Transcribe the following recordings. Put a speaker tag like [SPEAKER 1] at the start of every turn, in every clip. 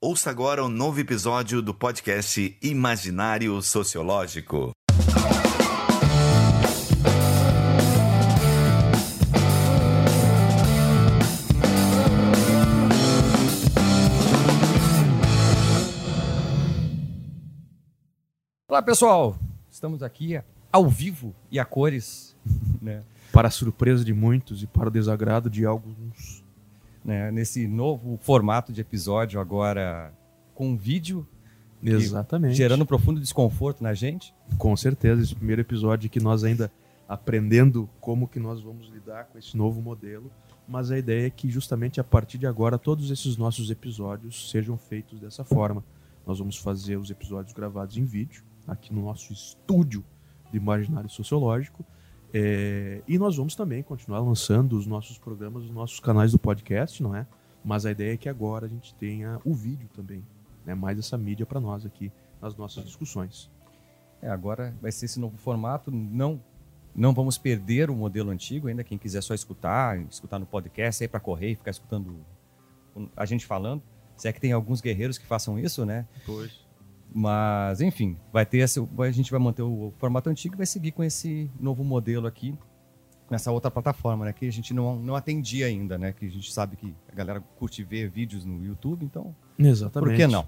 [SPEAKER 1] Ouça agora um novo episódio do podcast Imaginário Sociológico.
[SPEAKER 2] Olá pessoal, estamos aqui ao vivo e a cores, né?
[SPEAKER 3] Para a surpresa de muitos e para o desagrado de alguns.
[SPEAKER 2] Né, nesse novo formato de episódio agora com vídeo,
[SPEAKER 3] Exatamente.
[SPEAKER 2] gerando um profundo desconforto na gente.
[SPEAKER 3] Com certeza, esse primeiro episódio que nós ainda aprendendo como que nós vamos lidar com esse novo modelo, mas a ideia é que justamente a partir de agora todos esses nossos episódios sejam feitos dessa forma. Nós vamos fazer os episódios gravados em vídeo, aqui no nosso estúdio de imaginário sociológico, é, e nós vamos também continuar lançando os nossos programas nos nossos canais do podcast, não é? Mas a ideia é que agora a gente tenha o vídeo também, né? mais essa mídia para nós aqui nas nossas discussões.
[SPEAKER 2] É, agora vai ser esse novo formato, não não vamos perder o modelo antigo, ainda quem quiser só escutar, escutar no podcast, sair para correr e ficar escutando a gente falando. Se é que tem alguns guerreiros que façam isso, né?
[SPEAKER 3] Pois.
[SPEAKER 2] Mas, enfim, vai ter a gente vai manter o formato antigo e vai seguir com esse novo modelo aqui nessa outra plataforma, né? Que a gente não, não atendia ainda, né? Que a gente sabe que a galera curte ver vídeos no YouTube, então
[SPEAKER 3] Exatamente.
[SPEAKER 2] por que não?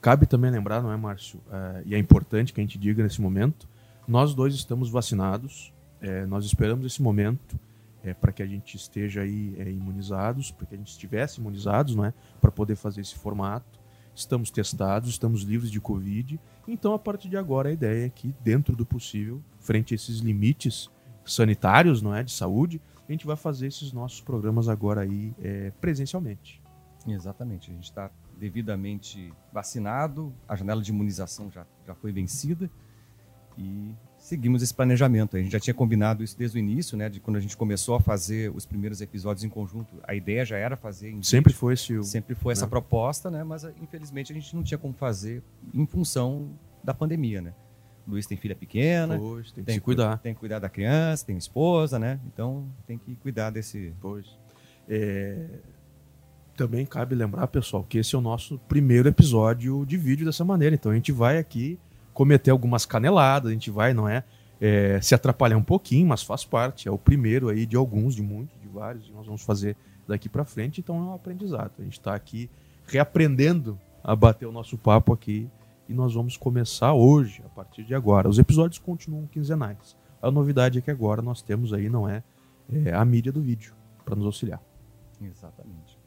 [SPEAKER 3] Cabe também lembrar, não é, Márcio? É, e é importante que a gente diga nesse momento: nós dois estamos vacinados, é, nós esperamos esse momento é, para que a gente esteja aí é, imunizados, para que a gente estivesse imunizados, não é? Para poder fazer esse formato. Estamos testados, estamos livres de Covid. Então, a partir de agora, a ideia é que, dentro do possível, frente a esses limites sanitários, não é, de saúde, a gente vai fazer esses nossos programas agora aí é, presencialmente.
[SPEAKER 2] Exatamente, a gente está devidamente vacinado, a janela de imunização já, já foi vencida e seguimos esse planejamento. A gente já tinha combinado isso desde o início, né? De quando a gente começou a fazer os primeiros episódios em conjunto. A ideia já era fazer em
[SPEAKER 3] Sempre foi esse
[SPEAKER 2] Sempre foi essa
[SPEAKER 3] né?
[SPEAKER 2] proposta, né? Mas infelizmente a gente não tinha como fazer em função da pandemia, né? O Luiz tem filha pequena,
[SPEAKER 3] Pois, tem que
[SPEAKER 2] tem
[SPEAKER 3] se cuidar.
[SPEAKER 2] tem que cuidar da criança, tem esposa, né? Então tem que cuidar desse.
[SPEAKER 3] Pois. É, Também cabe lembrar, pessoal, que esse é o nosso primeiro episódio de vídeo dessa maneira. Então a gente vai aqui cometer algumas caneladas, a gente vai, não é, é, se atrapalhar um pouquinho, mas faz parte. É o primeiro aí de alguns, de muitos, de vários, e nós vamos fazer daqui para frente. Então é um aprendizado. A gente está aqui reaprendendo a bater o nosso papo aqui e nós vamos começar hoje, a partir de agora. Os episódios continuam quinzenais. A novidade é que agora nós temos aí, não é, é a mídia do vídeo para nos auxiliar.
[SPEAKER 2] Exatamente.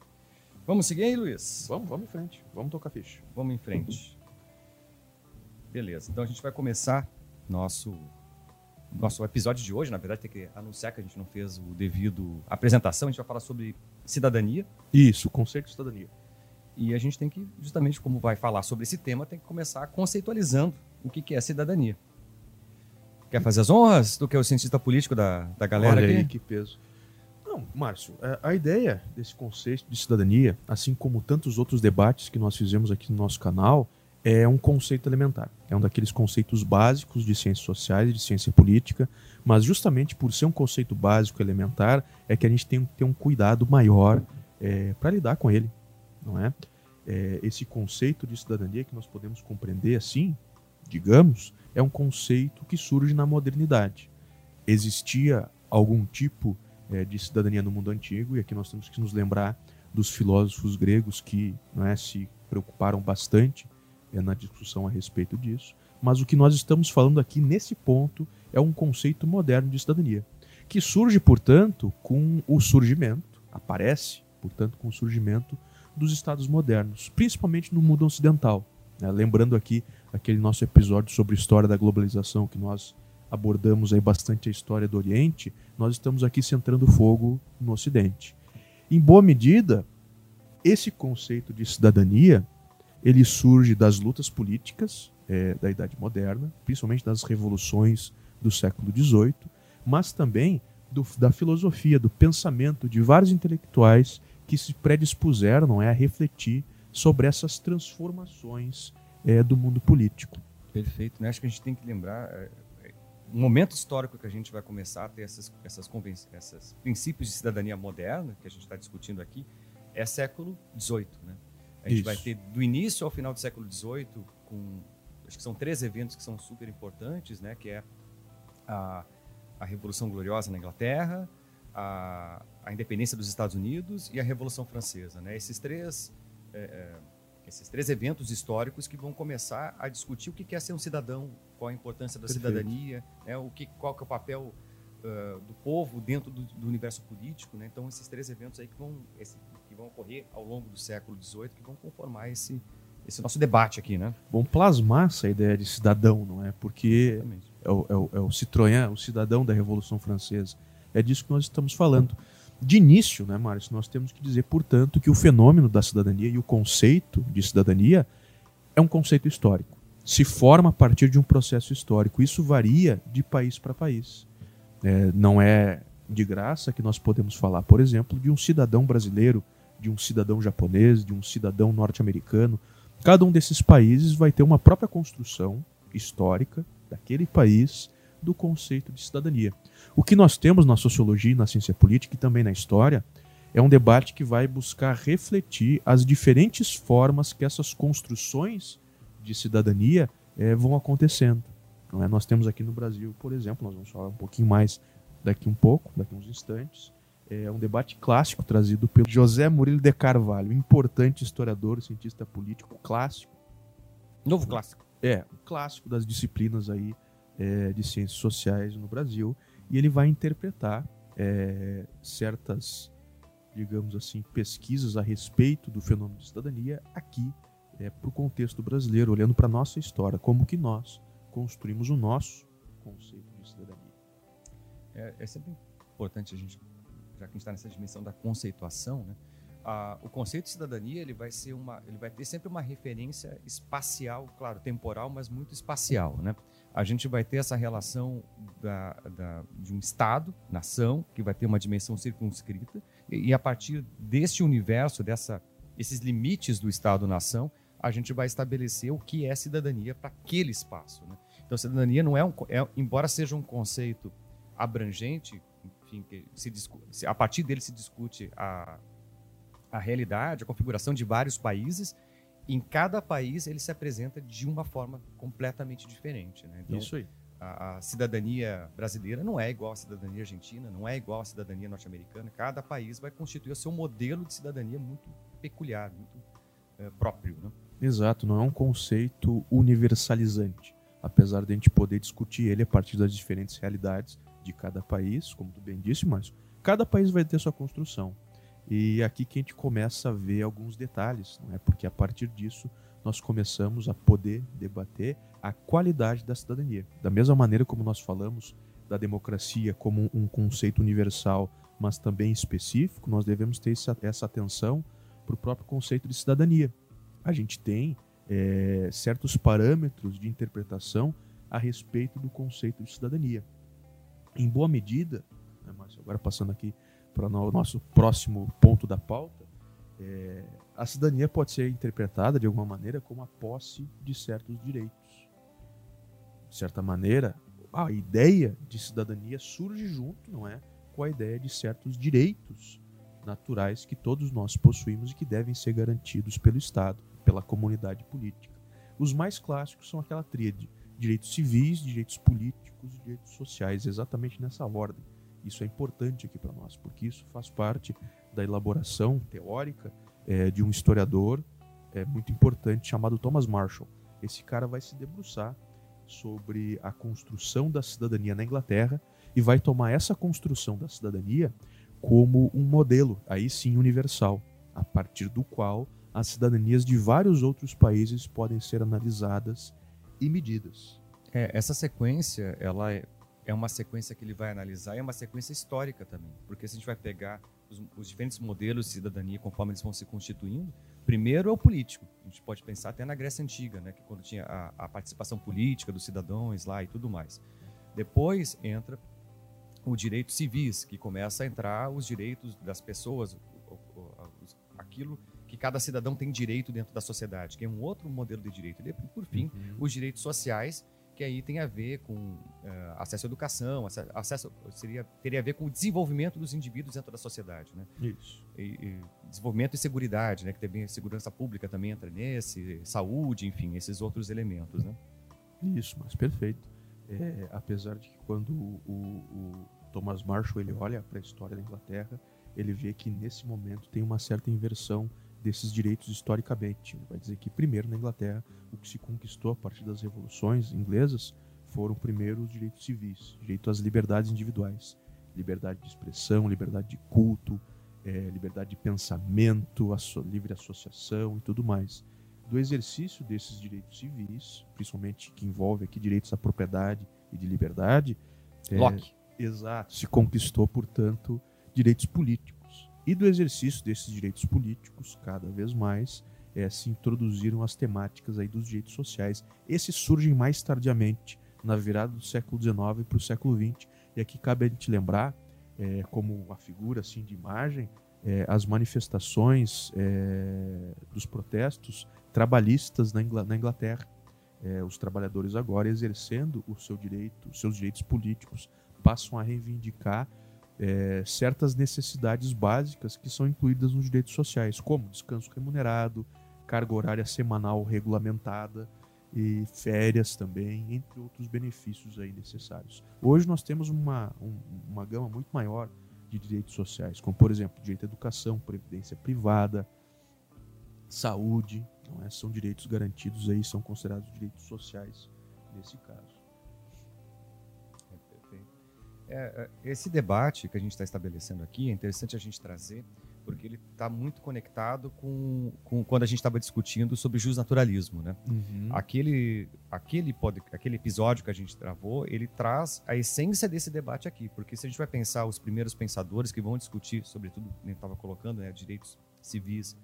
[SPEAKER 2] Vamos seguir aí, Luiz?
[SPEAKER 3] Vamos, vamos em frente. Vamos tocar ficha.
[SPEAKER 2] Vamos em frente. Beleza, então a gente vai começar nosso nosso episódio de hoje. Na verdade, tem que anunciar que a gente não fez o devido apresentação. A gente vai falar sobre cidadania
[SPEAKER 3] Isso, conceito de cidadania.
[SPEAKER 2] e a gente tem que, justamente como vai falar sobre esse tema, tem que começar conceitualizando o que que é cidadania. Quer fazer as honras do que é o cientista político da, da galera
[SPEAKER 3] Olha
[SPEAKER 2] aqui?
[SPEAKER 3] aí que peso. Não, Márcio, é, a ideia desse conceito de cidadania, assim como tantos outros debates que nós fizemos aqui no nosso canal, é um conceito elementar. É um daqueles conceitos básicos de ciências sociais e de ciência política, mas justamente por ser um conceito básico elementar, é que a gente tem que ter um cuidado maior para lidar com ele, não é? É, Esse conceito de cidadania que nós podemos compreender assim, digamos, é um conceito que surge na modernidade. Existia algum tipo eh, de cidadania no mundo antigo, e aqui nós temos que nos lembrar dos filósofos gregos que não é, se preocuparam bastante eh, na discussão a respeito disso. Mas o que nós estamos falando aqui nesse ponto é um conceito moderno de cidadania, que surge, portanto, com o surgimento, aparece, portanto, com o surgimento dos estados modernos, principalmente no mundo ocidental. né? Lembrando aqui aquele nosso episódio sobre história da globalização que nós abordamos aí bastante a história do Oriente, nós estamos aqui centrando fogo no Ocidente. Em boa medida, esse conceito de cidadania ele surge das lutas políticas eh, da Idade Moderna, principalmente das revoluções do século XVIII, mas também do- da filosofia, do pensamento de vários intelectuais que se predispuseram não é, a refletir sobre essas transformações eh, do mundo político.
[SPEAKER 2] Perfeito, né? Acho que a gente tem que lembrar é, é, um momento histórico que a gente vai começar a ter essas, essas, esses princípios de cidadania moderna que a gente está discutindo aqui é século XVIII, né? A gente
[SPEAKER 3] Isso.
[SPEAKER 2] vai ter do início ao final do século XVIII, com acho que são três eventos que são super importantes, né? Que é a, a Revolução Gloriosa na Inglaterra, a, a independência dos Estados Unidos e a Revolução Francesa, né? Esses três é, é, esses três eventos históricos que vão começar a discutir o que é ser um cidadão, qual a importância da
[SPEAKER 3] Perfeito.
[SPEAKER 2] cidadania, né? o que, qual que é o papel uh, do povo dentro do, do, universo político, né? Então esses três eventos aí que vão esse, que vão ocorrer ao longo do século XVIII que vão conformar esse esse nosso debate aqui, né?
[SPEAKER 3] Vão plasmar essa ideia de cidadão, não é? Porque é o, é, o, é o Citroën, o cidadão da Revolução Francesa. É disso que nós estamos falando. De início, né, Márcio, nós temos que dizer, portanto, que o fenômeno da cidadania e o conceito de cidadania é um conceito histórico. Se forma a partir de um processo histórico. Isso varia de país para país. É, não é de graça que nós podemos falar, por exemplo, de um cidadão brasileiro, de um cidadão japonês, de um cidadão norte-americano. Cada um desses países vai ter uma própria construção histórica daquele país do conceito de cidadania. O que nós temos na sociologia, na ciência política e também na história é um debate que vai buscar refletir as diferentes formas que essas construções de cidadania eh, vão acontecendo. Não é? Nós temos aqui no Brasil, por exemplo, nós vamos falar um pouquinho mais daqui um pouco, daqui uns instantes, é um debate clássico trazido pelo José Murilo de Carvalho, importante historiador, cientista político clássico.
[SPEAKER 2] Novo clássico.
[SPEAKER 3] É, um clássico das disciplinas aí é, de ciências sociais no Brasil e ele vai interpretar é, certas, digamos assim, pesquisas a respeito do fenômeno de cidadania aqui é, para o contexto brasileiro, olhando para a nossa história, como que nós construímos o nosso conceito de cidadania.
[SPEAKER 2] É, é sempre importante a gente, já que a gente está nessa dimensão da conceituação, né? Ah, o conceito de cidadania ele vai ser uma, ele vai ter sempre uma referência espacial, claro, temporal, mas muito espacial, né? A gente vai ter essa relação da, da, de um Estado, nação, que vai ter uma dimensão circunscrita, e, e a partir deste universo, dessa, esses limites do Estado-nação, a gente vai estabelecer o que é cidadania para aquele espaço. Né? Então, cidadania não é um, é, embora seja um conceito abrangente, enfim, que se a partir dele se discute a, a realidade, a configuração de vários países. Em cada país ele se apresenta de uma forma completamente diferente. Né? Então,
[SPEAKER 3] Isso aí.
[SPEAKER 2] a, a, cidadania brasileira não é igual à cidadania argentina, não é igual à cidadania norte-americana. Cada país vai constituir o seu modelo de cidadania muito peculiar, muito é, próprio. Né?
[SPEAKER 3] Exato, não é um conceito universalizante. Apesar de a gente poder discutir ele a partir das diferentes realidades de cada país, como tu bem disse, mas cada país vai ter sua construção. E aqui que a gente começa a ver alguns detalhes, não é? Porque a partir disso nós começamos a poder debater a qualidade da cidadania. Da mesma maneira como nós falamos da democracia como um conceito universal, mas também específico, nós devemos ter essa atenção para o próprio conceito de cidadania. A gente tem é, certos parâmetros de interpretação a respeito do conceito de cidadania. Em boa medida, né, Márcio, agora passando aqui para o nosso próximo ponto da pauta, é, a cidadania pode ser interpretada de alguma maneira como a posse de certos direitos. De certa maneira, a ideia de cidadania surge junto, não é, com a ideia de certos direitos naturais que todos nós possuímos e que devem ser garantidos pelo Estado, pela comunidade política. Os mais clássicos são aquela tríade: direitos civis, direitos políticos e direitos sociais, exatamente nessa ordem. Isso é importante aqui para nós, porque isso faz parte da elaboração teórica é, de um historiador é, muito importante chamado Thomas Marshall. Esse cara vai se debruçar sobre a construção da cidadania na Inglaterra e vai tomar essa construção da cidadania como um modelo, aí sim universal, a partir do qual as cidadanias de vários outros países podem ser analisadas e medidas.
[SPEAKER 2] É, essa sequência, ela é, é, uma sequência que ele vai analisar e é uma sequência histórica também, porque se a gente vai pegar os, os, diferentes modelos de cidadania conforme eles vão se constituindo, primeiro é o político. A gente pode pensar até na Grécia Antiga, né, que quando tinha a, a participação política dos cidadãos lá e tudo mais. Depois entra o direito civis, que começa a entrar os direitos das pessoas, aquilo que cada cidadão tem direito dentro da sociedade, que é um outro modelo de direito. E, por fim,
[SPEAKER 3] Uhum.
[SPEAKER 2] os direitos sociais, que aí tem a ver com uh, acesso à educação, acesso seria teria a ver com o desenvolvimento dos indivíduos dentro da sociedade, né?
[SPEAKER 3] Isso.
[SPEAKER 2] E, e desenvolvimento e segurança, né? Que também segurança pública também entra nesse, saúde, enfim, esses outros elementos, né?
[SPEAKER 3] Isso, mas perfeito. É, apesar de que quando o, o, Thomas Marshall ele olha para a história da Inglaterra, ele vê que nesse momento tem uma certa inversão desses direitos historicamente. Vai dizer que primeiro na Inglaterra o que se conquistou a partir das revoluções inglesas foram primeiro os direitos civis, direito às liberdades individuais, liberdade de expressão, liberdade de culto, é, liberdade de pensamento, asso livre associação e tudo mais. Do exercício desses direitos civis, principalmente que envolve aqui direitos à propriedade e de liberdade,
[SPEAKER 2] é, Locke.
[SPEAKER 3] Exato. Se conquistou, portanto, direitos políticos. E do exercício desses direitos políticos, cada vez mais, é, se introduziram as temáticas aí dos direitos sociais. Esses surgem mais tardiamente, na virada do século XIX para o século XX. E aqui cabe a gente lembrar, é, como uma figura assim de imagem, é, as manifestações dos protestos trabalhistas na, Ingl na Inglaterra. Os trabalhadores agora exercendo o seu direito, os seus direitos políticos, passam a reivindicar é, certas necessidades básicas que são incluídas nos direitos sociais, como descanso remunerado, carga horária semanal regulamentada e férias também, entre outros benefícios aí necessários. Hoje nós temos uma, um, uma gama muito maior de direitos sociais, como por exemplo direito à educação, previdência privada, saúde, não é? são direitos garantidos aí, são considerados direitos sociais nesse caso.
[SPEAKER 2] É, é, esse debate que a gente está estabelecendo aqui é interessante a gente trazer, porque ele está muito conectado com, com, quando a gente estava discutindo sobre justnaturalismo, né? Uhum. Aquele, aquele, pode, aquele episódio que a gente travou, ele traz a essência desse debate aqui, porque se a gente vai pensar os primeiros pensadores que vão discutir, sobretudo, nem estava colocando, né, direitos civis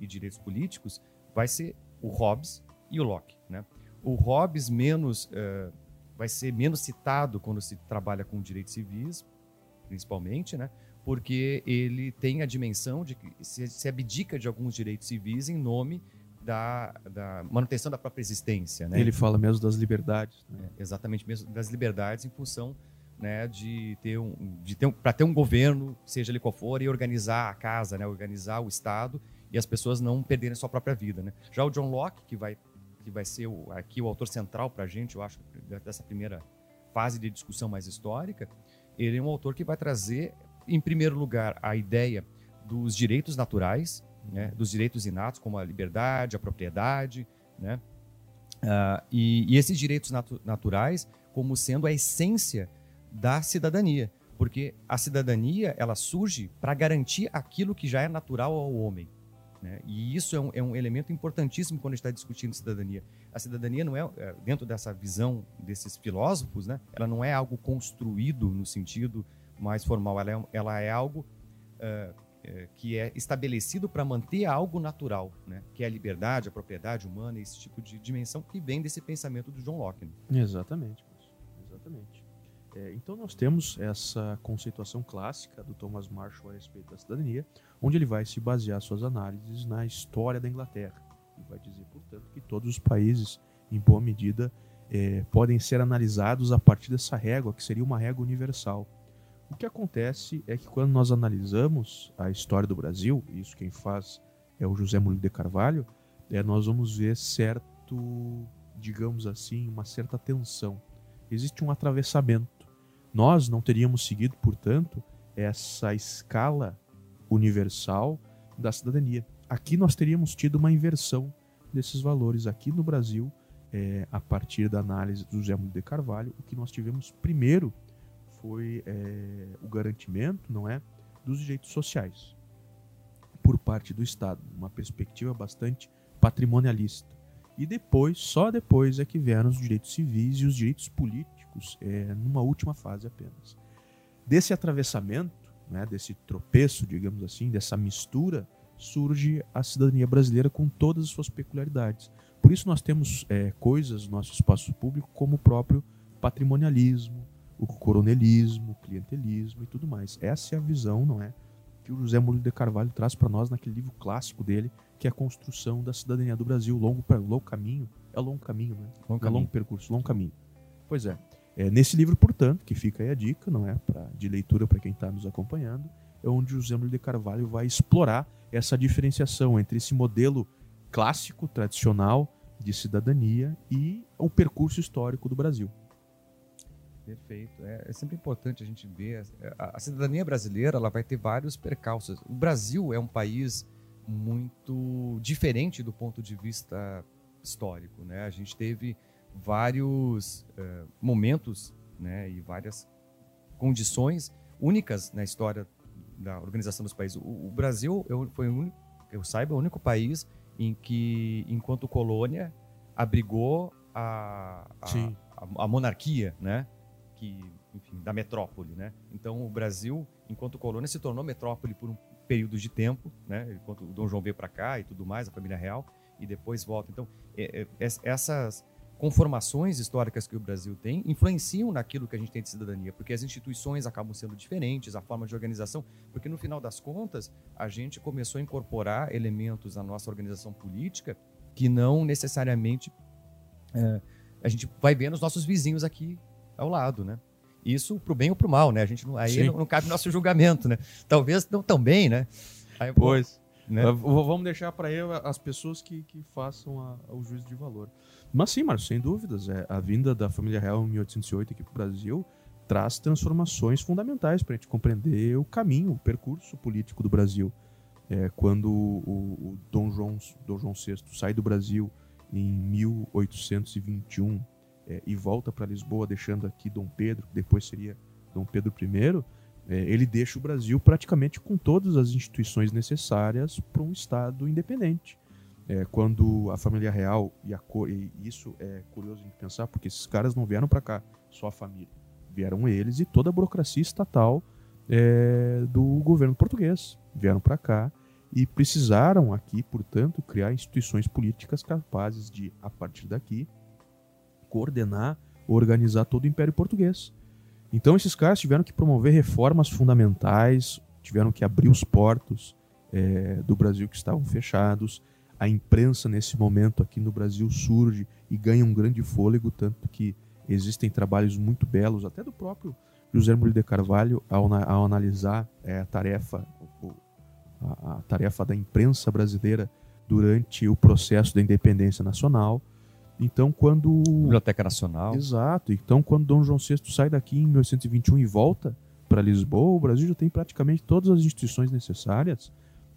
[SPEAKER 2] e direitos políticos, vai ser o Hobbes e o Locke, né? O Hobbes menos uh, vai ser menos citado quando se trabalha com direitos civis, principalmente, né? Porque ele tem a dimensão de que se, se abdica de alguns direitos civis em nome da, da, manutenção da própria existência. Né?
[SPEAKER 3] Ele fala mesmo das liberdades.
[SPEAKER 2] Né? É, exatamente, mesmo das liberdades em função né, de ter um, de ter um, para ter um governo, seja ele qual for, e organizar a casa, né, organizar o Estado e as pessoas não perderem sua própria vida. Né? Já o John Locke, que vai que vai ser o, aqui o autor central para a gente, eu acho, dessa primeira fase de discussão mais histórica, ele é um autor que vai trazer, em primeiro lugar, a ideia dos direitos naturais, né, dos direitos inatos, como a liberdade, a propriedade, né, uh, e, e, esses direitos natu naturais como sendo a essência da cidadania, porque a cidadania ela surge para garantir aquilo que já é natural ao homem. Né? E isso é um, é um, elemento importantíssimo quando a gente está discutindo cidadania. A cidadania não é, é, dentro dessa visão desses filósofos, né? ela não é algo construído no sentido mais formal, ela é, ela é algo uh, que é estabelecido para manter algo natural, né? que é a liberdade, a propriedade humana, esse tipo de dimensão que vem desse pensamento do John Locke.
[SPEAKER 3] Né? Exatamente, exatamente. É, então nós temos essa conceituação clássica do Thomas Marshall a respeito da cidadania, onde ele vai se basear suas análises na história da Inglaterra. E vai dizer, portanto, que todos os países, em boa medida, é, podem ser analisados a partir dessa régua, que seria uma régua universal. O que acontece é que quando nós analisamos a história do Brasil, isso quem faz é o José Murilo de Carvalho, é, nós vamos ver certo, digamos assim, uma certa tensão. Existe um atravessamento nós não teríamos seguido, portanto, essa escala universal da cidadania. Aqui nós teríamos tido uma inversão desses valores. Aqui no Brasil, é, a partir da análise do José de Carvalho, o que nós tivemos primeiro foi é, o garantimento, não é, dos direitos sociais por parte do Estado, uma perspectiva bastante patrimonialista. E depois, só depois é que vieram os direitos civis e os direitos políticos é, numa última fase apenas. Desse atravessamento, né, desse tropeço, digamos assim, dessa mistura, surge a cidadania brasileira com todas as suas peculiaridades. Por isso nós temos é, coisas no nosso espaço público como o próprio patrimonialismo, o coronelismo, o clientelismo e tudo mais. Essa é a visão, não é, que o José Murilo de Carvalho traz para nós naquele livro clássico dele, que é a construção da cidadania do Brasil, longo, longo caminho, é longo caminho, né?
[SPEAKER 2] Longo, é longo
[SPEAKER 3] percurso, longo caminho Pois é. É. Nesse livro, portanto, que fica aí a dica, não é? Pra, de leitura para quem está nos acompanhando, é onde o José de Carvalho vai explorar essa diferenciação entre esse modelo clássico, tradicional de cidadania e o percurso histórico do Brasil.
[SPEAKER 2] Perfeito. É, é, sempre importante a gente ver. A, a, cidadania brasileira ela vai ter vários percalços. O Brasil é um país muito diferente do ponto de vista histórico. Né? A gente teve vários uh, momentos né, e várias condições únicas na história da organização dos países. O, o Brasil foi, o único, eu saiba, o único país em que, enquanto colônia, abrigou a, a, a, a monarquia, né? que, enfim, da metrópole, né? Então o Brasil, enquanto colônia, se tornou metrópole por um período de tempo, né? Enquanto o Dom João veio para cá e tudo mais, a família real, e depois volta. Então é, é, essas conformações históricas que o Brasil tem influenciam naquilo que a gente tem de cidadania, porque as instituições acabam sendo diferentes, a forma de organização, porque no final das contas a gente começou a incorporar elementos na nossa organização política que não necessariamente é, a gente vai ver nos nossos vizinhos aqui ao lado, né? Isso pro bem ou pro mal, né? A gente não, aí não, não, cabe nosso julgamento, né? Talvez não tão bem, né?
[SPEAKER 3] Aí, pois. Né? Vamos deixar para as pessoas que, que façam a, o juízo de valor. Mas sim, Marcos, sem dúvidas. É, a vinda da família real em 1808 aqui para o Brasil traz transformações fundamentais para a gente compreender o caminho, o percurso político do Brasil. É, quando o, o Dom, João, Dom João VI sai do Brasil em 1821 é, e volta para Lisboa, deixando aqui Dom Pedro, que depois seria Dom Pedro I, ele deixa o Brasil praticamente com todas as instituições necessárias para um Estado independente. É, quando a família real, e, a, e isso é curioso de pensar, porque esses caras não vieram para cá só a família, vieram eles e toda a burocracia estatal é, do governo português. Vieram para cá e precisaram aqui, portanto, criar instituições políticas capazes de, a partir daqui, coordenar, organizar todo o Império Português. Então esses caras tiveram que promover reformas fundamentais, tiveram que abrir os portos é, do Brasil que estavam fechados. A imprensa nesse momento aqui no Brasil surge e ganha um grande fôlego, tanto que existem trabalhos muito belos, até do próprio José Murilo de Carvalho, ao, ao analisar é, a tarefa a, a tarefa da imprensa brasileira durante o processo da independência nacional. Então, quando.
[SPEAKER 2] Biblioteca Nacional.
[SPEAKER 3] Exato. Então, quando Dom João VI sai daqui em 1821 e volta para Lisboa, o Brasil já tem praticamente todas as instituições necessárias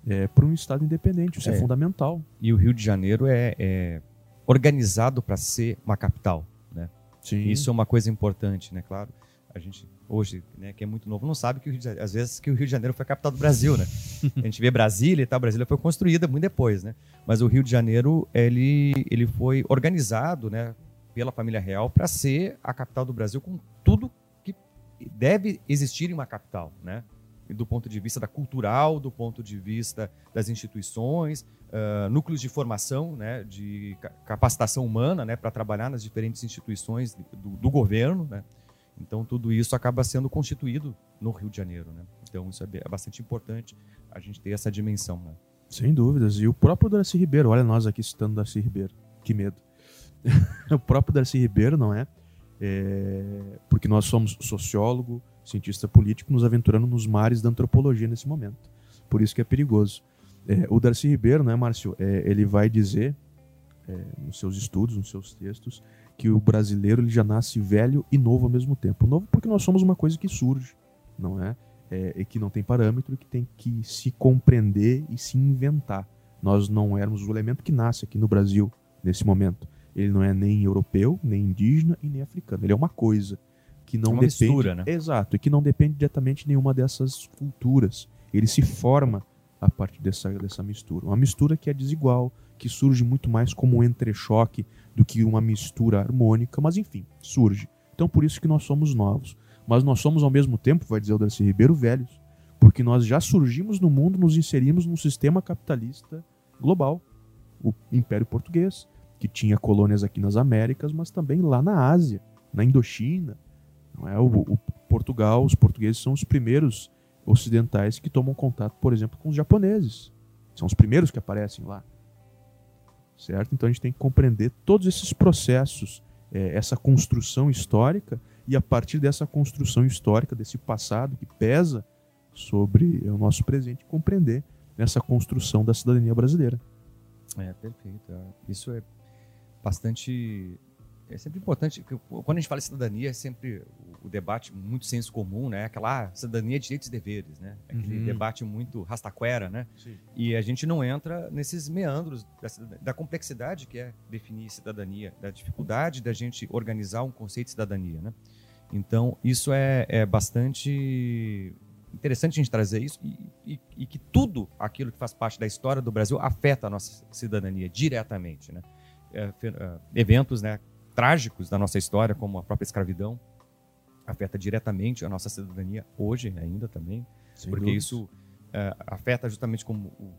[SPEAKER 3] é, para um Estado independente. Isso é. é. fundamental.
[SPEAKER 2] E o Rio de Janeiro é, é organizado para ser uma capital. Né? Sim. Isso é uma coisa importante, né? Claro a gente hoje, né, que é muito novo, não sabe que de, às vezes que o Rio de Janeiro foi a capital do Brasil, né? A gente vê Brasília e tal, Brasília foi construída muito depois, né? Mas o Rio de Janeiro, ele, ele foi organizado, né, pela família real para ser a capital do Brasil com tudo que deve existir em uma capital, né? Do ponto de vista da cultural, do ponto de vista das instituições, uh, núcleos de formação, né, de capacitação humana, né, para trabalhar nas diferentes instituições do, do governo, né? Então, tudo isso acaba sendo constituído no Rio de Janeiro. Né? Então, isso é, é bastante importante a gente ter essa dimensão. Né?
[SPEAKER 3] Sem dúvidas. E o próprio Darcy Ribeiro, olha nós aqui citando Darcy Ribeiro, que medo. o próprio Darcy Ribeiro, não é? é? Porque nós somos sociólogo, cientista político, nos aventurando nos mares da antropologia nesse momento. Por isso que é perigoso. É, o Darcy Ribeiro, não é, Márcio? É, ele vai dizer, é, nos seus estudos, nos seus textos, que o brasileiro ele já nasce velho e novo ao mesmo tempo. Novo porque nós somos uma coisa que surge, não é? é e que não tem parâmetro, que tem que se compreender e se inventar. Nós não éramos o elemento que nasce aqui no Brasil nesse momento. Ele não é nem europeu, nem indígena e nem africano. Ele é uma coisa que não é uma depende. Mistura, né? Exato, e que não depende diretamente de nenhuma dessas culturas. Ele se forma a partir dessa, dessa mistura. Uma mistura que é desigual, que surge muito mais como um entrechoque do que uma mistura harmônica, mas enfim, surge. Então por isso que nós somos novos. Mas nós somos ao mesmo tempo, vai dizer o Darcy Ribeiro, velhos, porque nós já surgimos no mundo, nos inserimos num sistema capitalista global, o Império Português, que tinha colônias aqui nas Américas, mas também lá na Ásia, na Indochina. Não é o, o Portugal, os portugueses são os primeiros ocidentais que tomam contato, por exemplo, com os japoneses. São os primeiros que aparecem lá certo? Então a gente tem que compreender todos esses processos é, essa construção histórica e a partir dessa construção histórica, desse passado que pesa sobre o nosso presente, compreender essa construção da cidadania brasileira.
[SPEAKER 2] É, perfeito. É. Isso é bastante. É sempre importante. Quando a gente fala em cidadania, é sempre o debate muito senso comum, né? Aquela ah, cidadania, direitos e deveres, né? Aquele uhum. debate muito rastaquera, né? Sim. E a gente não entra nesses meandros da, da, complexidade que é definir cidadania, da dificuldade da gente organizar um conceito de cidadania, né? Então, isso é, é bastante interessante a gente trazer isso e, e, e, que tudo aquilo que faz parte da história do Brasil afeta a nossa cidadania diretamente, né? É, é, eventos, né, trágicos da nossa história, como a própria escravidão, afeta diretamente a nossa cidadania hoje ainda também, Sem porque dúvidas. isso é, afeta justamente como o,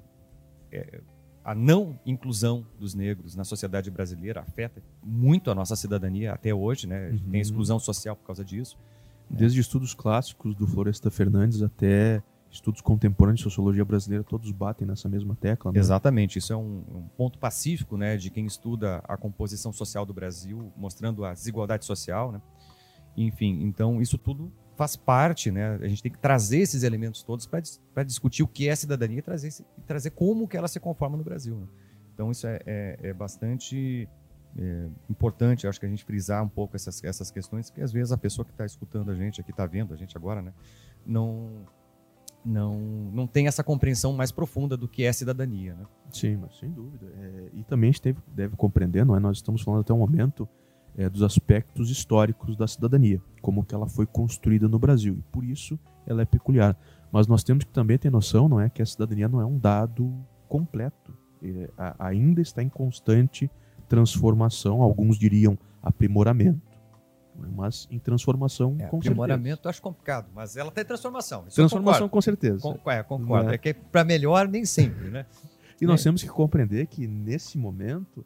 [SPEAKER 2] é, a não inclusão dos negros na sociedade brasileira afeta muito a nossa cidadania até hoje, né? Uhum. Tem exclusão social por causa disso.
[SPEAKER 3] Né? Desde estudos clássicos do Floresta Fernandes até estudos contemporâneos de sociologia brasileira, todos batem nessa mesma tecla.
[SPEAKER 2] Né? Exatamente, isso é um, um, ponto pacífico né, de quem estuda a composição social do Brasil, mostrando a desigualdade social. Né? Enfim, então isso tudo faz parte, né? A gente tem que trazer esses elementos todos para discutir o que é cidadania e trazer, trazer como que ela se conforma no Brasil. Né? Então isso é, é, é bastante é, importante, acho que a gente frisar um pouco essas, essas questões, que às vezes a pessoa que está escutando a gente aqui, está vendo a gente agora, né? Não, não, não tem essa compreensão mais profunda do que é cidadania, né?
[SPEAKER 3] Sim, mas sem dúvida. É, e também a gente deve, deve compreender, não é? Nós estamos falando até o momento é, dos aspectos históricos da cidadania, como que ela foi construída no Brasil. E por isso ela é peculiar. Mas nós temos que também ter noção, não é, que a cidadania não é um dado completo. É, ainda está em constante transformação, alguns diriam aprimoramento. É? Mas em transformação,
[SPEAKER 2] é,
[SPEAKER 3] com
[SPEAKER 2] aprimoramento
[SPEAKER 3] certeza.
[SPEAKER 2] eu acho complicado, mas ela está em transformação.
[SPEAKER 3] transformação com certeza.
[SPEAKER 2] Com, é, concordo. É, é que para melhor nem sempre, né?
[SPEAKER 3] E nós é. temos que compreender que nesse momento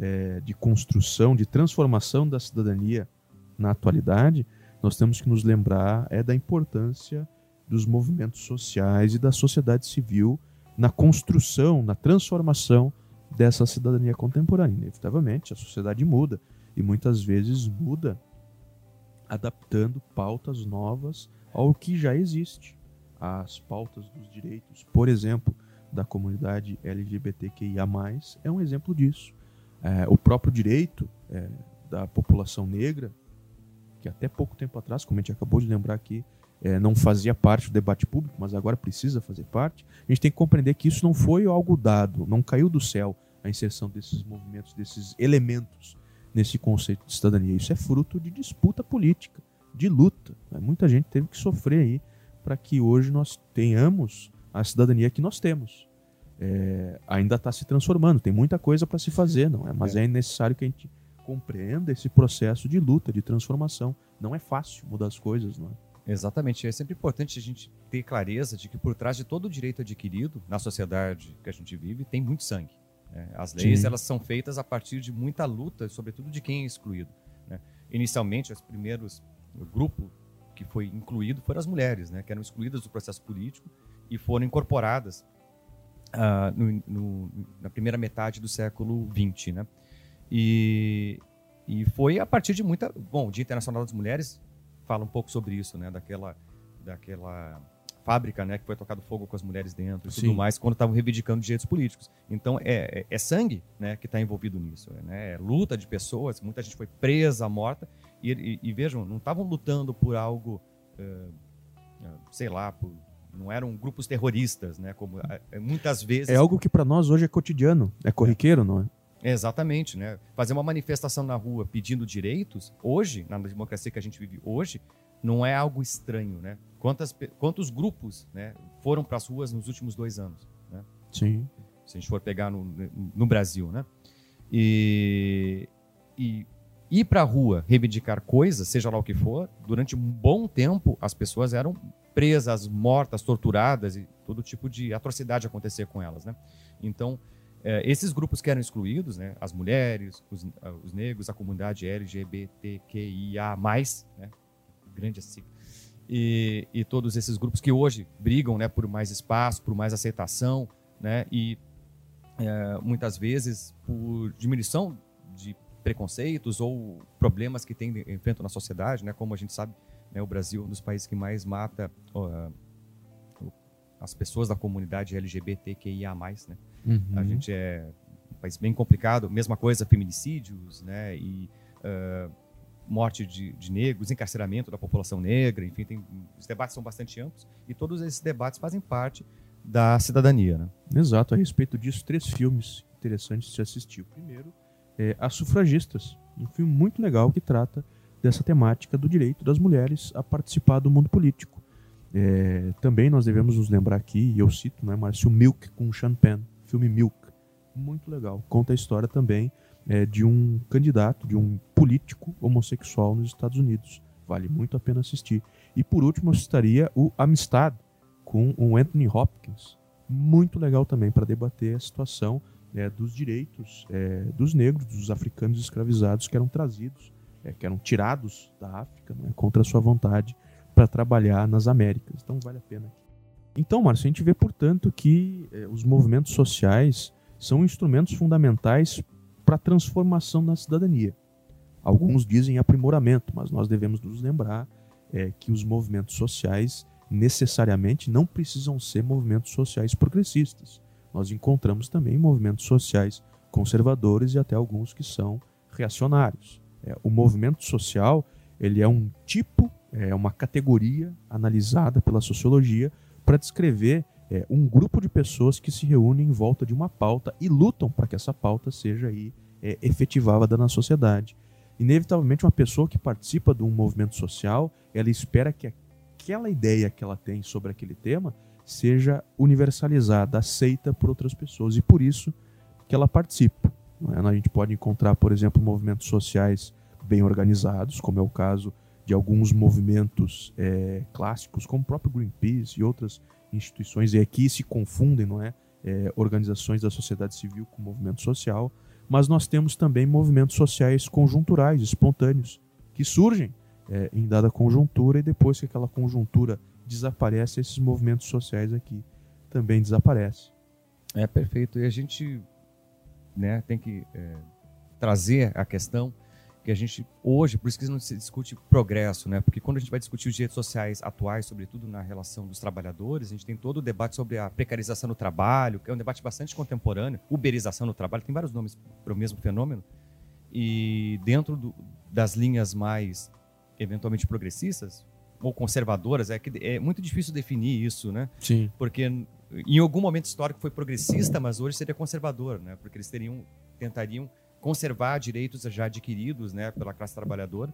[SPEAKER 3] é, de construção, de transformação da cidadania na atualidade, nós temos que nos lembrar é da importância dos movimentos sociais e da sociedade civil na construção, na transformação dessa cidadania contemporânea. Inevitavelmente, a sociedade muda e muitas vezes muda adaptando pautas novas ao que já existe. As pautas dos direitos, por exemplo, da comunidade LGBTQIA, é um exemplo disso é, o próprio direito é, da população negra, que até pouco tempo atrás, como a gente acabou de lembrar aqui, é, não fazia parte do debate público, mas agora precisa fazer parte, a gente tem que compreender que isso não foi algo dado, não caiu do céu a inserção desses movimentos, desses elementos nesse conceito de cidadania. Isso é fruto de disputa política, de luta. Né? Muita gente teve que sofrer aí para que hoje nós tenhamos a cidadania que nós temos é, ainda está se transformando. Tem muita coisa para se fazer, não é? Mas é. é necessário que a gente compreenda esse processo de luta, de transformação. Não é fácil mudar as coisas, não é?
[SPEAKER 2] Exatamente. É sempre importante a gente ter clareza de que por trás de todo o direito adquirido na sociedade que a gente vive tem muito sangue. Né? As leis elas são feitas a partir de muita luta, sobretudo de quem é excluído. Né? Inicialmente, os primeiros o grupo que foi incluído foram as mulheres, né? que eram excluídas do processo político e foram incorporadas uh, no, no, na primeira metade do século XX, né? E, e foi a partir de muita... Bom, o Dia Internacional das Mulheres fala um pouco sobre isso, né? Daquela, daquela fábrica, né? Que foi tocado fogo com as mulheres dentro e Sim. tudo mais, quando estavam reivindicando direitos políticos. Então, é, é, é sangue né, que está envolvido nisso. Né? É luta de pessoas, muita gente foi presa, morta. E, e, e vejam, não estavam lutando por algo... Uh, sei lá, por não eram grupos terroristas, né? Como é, é, muitas vezes.
[SPEAKER 3] É algo que para nós hoje é cotidiano, é corriqueiro, não é?
[SPEAKER 2] Exatamente, né? Fazer uma manifestação na rua pedindo direitos, hoje, na democracia que a gente vive hoje, não é algo estranho, né? Quantas, quantos grupos né, foram para as ruas nos últimos dois anos? Né?
[SPEAKER 3] Sim.
[SPEAKER 2] Se a gente for pegar no, no Brasil, né? E, e ir para a rua reivindicar coisas, seja lá o que for, durante um bom tempo as pessoas eram presas, mortas, torturadas e todo tipo de atrocidade acontecer com elas, né? Então, é, esses grupos que eram excluídos, né, as mulheres, os, os negros, a comunidade LGBTQIA+, né, grande assim, e, e todos esses grupos que hoje brigam, né, por mais espaço, por mais aceitação, né, e é, muitas vezes por diminuição de preconceitos ou problemas que tem enfrentam na sociedade, né? Como a gente sabe, né, o Brasil é um dos países que mais mata uh, as pessoas da comunidade LGBTQIA+, né? Uhum. A gente é um país bem complicado, mesma coisa, feminicídios, né? E uh, morte de, de, negros, encarceramento da população negra, enfim, tem, os debates são bastante amplos e todos esses debates fazem parte da cidadania, né?
[SPEAKER 3] Exato, a respeito disso, três filmes interessantes de se assistir. O primeiro é As Sufragistas, um filme muito legal que trata dessa temática do direito das mulheres a participar do mundo político. É, também nós devemos nos lembrar aqui, e eu cito, né, Márcio, Milk com Sean Penn, filme Milk, muito legal. Conta a história também é, de um candidato, de um político homossexual nos Estados Unidos. Vale muito a pena assistir. E por último, eu citaria o Amistad, com o Anthony Hopkins. Muito legal também para debater a situação é, dos direitos é, dos negros, dos africanos escravizados que eram trazidos, é, que eram tirados da África né, contra a sua vontade para trabalhar nas Américas. Então vale a pena. Então, Márcio, a gente vê, portanto, que é, os movimentos sociais são instrumentos fundamentais para a transformação da cidadania. Alguns dizem aprimoramento, mas nós devemos nos lembrar é, que os movimentos sociais necessariamente não precisam ser movimentos sociais progressistas nós encontramos também movimentos sociais conservadores e até alguns que são reacionários. É, o movimento social ele é um tipo, é uma categoria analisada pela sociologia para descrever é, um grupo de pessoas que se reúnem em volta de uma pauta e lutam para que essa pauta seja aí, é, efetivada na sociedade. Inevitavelmente, uma pessoa que participa de um movimento social, ela espera que aquela ideia que ela tem sobre aquele tema seja universalizada, aceita por outras pessoas e por isso que ela participa. É? A gente pode encontrar, por exemplo, movimentos sociais bem organizados, como é o caso de alguns movimentos é, clássicos, como o próprio Greenpeace e outras instituições, e aqui se confundem, não é? é? organizações da sociedade civil com movimento social, mas nós temos também movimentos sociais conjunturais, espontâneos, que surgem é, em dada conjuntura e depois que aquela conjuntura desaparece, esses movimentos sociais aqui também desaparecem.
[SPEAKER 2] É perfeito. E a gente né, tem que é, trazer a questão que a gente hoje, por isso que não se discute progresso, né? Porque quando a gente vai discutir os direitos sociais atuais, sobretudo na relação dos trabalhadores, a gente tem todo o debate sobre a precarização do trabalho, que é um debate bastante contemporâneo, uberização do trabalho, tem vários nomes para o mesmo fenômeno. E dentro do, das linhas mais eventualmente progressistas, ou conservadoras, é que é muito difícil definir isso, né?
[SPEAKER 3] Sim.
[SPEAKER 2] Porque em algum momento histórico foi progressista, mas hoje seria conservador, né? Porque eles teriam tentariam conservar direitos já adquiridos, né, pela classe trabalhadora.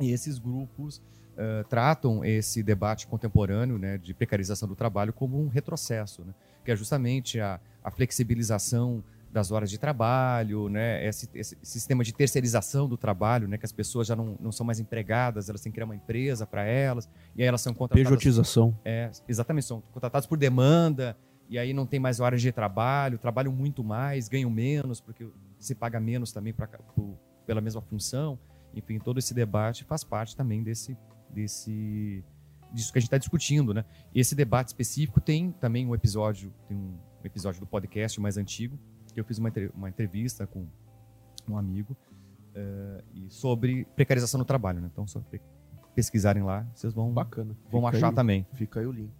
[SPEAKER 2] E esses grupos uh, tratam esse debate contemporâneo, né, de precarização do trabalho como um retrocesso, né? Que é justamente a, a flexibilização das horas de trabalho, né? Esse, esse, sistema de terceirização do trabalho, né? Que as pessoas já não, não são mais empregadas, elas têm que criar uma empresa para elas, e aí elas são contratadas.
[SPEAKER 3] Pejotização.
[SPEAKER 2] É, exatamente, são contratadas por demanda, e aí não tem mais horas de trabalho, trabalham muito mais, ganham menos, porque se paga menos também pra, por, pela mesma função. Enfim, todo esse debate faz parte também desse, desse disso que a gente está discutindo, né? Esse debate específico tem também um episódio, tem um episódio do podcast mais antigo, que eu fiz uma, uma entrevista com um amigo uh, e sobre precarização no trabalho, né? Então, só pesquisarem lá, vocês vão,
[SPEAKER 3] Bacana.
[SPEAKER 2] vão achar
[SPEAKER 3] aí,
[SPEAKER 2] também.
[SPEAKER 3] Fica aí o link.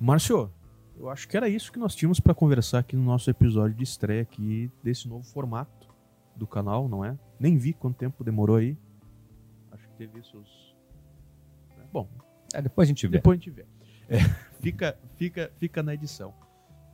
[SPEAKER 3] Márcio, eu acho que era isso que nós tínhamos para conversar aqui no nosso episódio de estreia aqui desse novo formato do canal, não é? Nem vi quanto tempo demorou aí. Acho que teve seus. Bom.
[SPEAKER 2] É, depois a gente vê.
[SPEAKER 3] Depois a gente vê. É, fica, fica, fica na edição.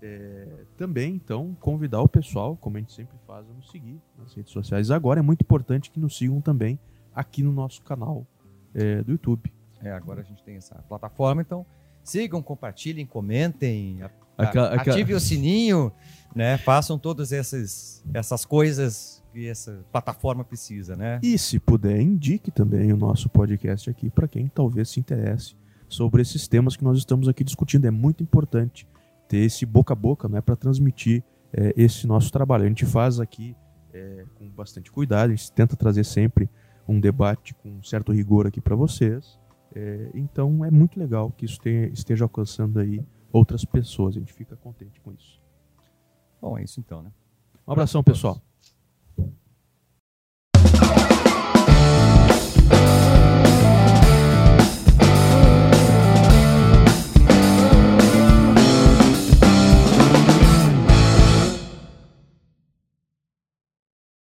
[SPEAKER 3] É, também, então, convidar o pessoal, como a gente sempre faz, a nos seguir nas redes sociais. Agora é muito importante que nos sigam também aqui no nosso canal é, do YouTube.
[SPEAKER 2] É, agora a gente tem essa plataforma, então sigam, compartilhem, comentem, ativem o sininho, né? Façam todas essas, essas coisas que essa plataforma precisa, né?
[SPEAKER 3] E se puder, indique também o nosso podcast aqui para quem talvez se interesse sobre esses temas que nós estamos aqui discutindo. É muito importante ter esse boca a boca né, para transmitir é, esse nosso trabalho. A gente faz aqui é, com bastante cuidado, a gente tenta trazer sempre um debate com certo rigor aqui para vocês. É, então é muito legal que isso tenha, esteja alcançando aí outras pessoas. A gente fica contente com isso.
[SPEAKER 2] Bom, é isso então, né?
[SPEAKER 3] Um abração, pessoal.